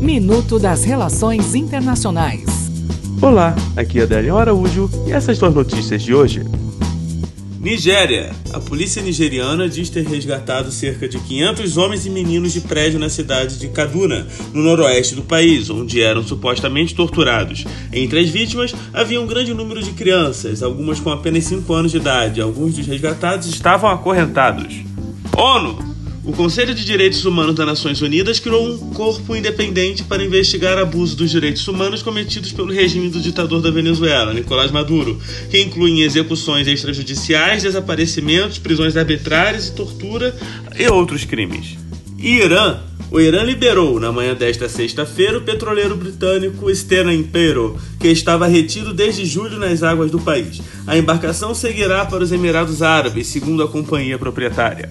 Minuto das Relações Internacionais. Olá, aqui é Adélio Araújo e essas duas notícias de hoje. Nigéria. A polícia nigeriana diz ter resgatado cerca de 500 homens e meninos de prédio na cidade de Kaduna, no noroeste do país, onde eram supostamente torturados. Entre as vítimas havia um grande número de crianças, algumas com apenas 5 anos de idade. Alguns dos resgatados estavam acorrentados. ONU. O Conselho de Direitos Humanos das Nações Unidas criou um corpo independente para investigar abuso dos direitos humanos cometidos pelo regime do ditador da Venezuela, Nicolás Maduro, que incluem execuções extrajudiciais, desaparecimentos, prisões arbitrárias e tortura e outros crimes. Irã o Irã liberou, na manhã desta sexta-feira, o petroleiro britânico Stena Impero, que estava retido desde julho nas águas do país. A embarcação seguirá para os Emirados Árabes, segundo a companhia proprietária.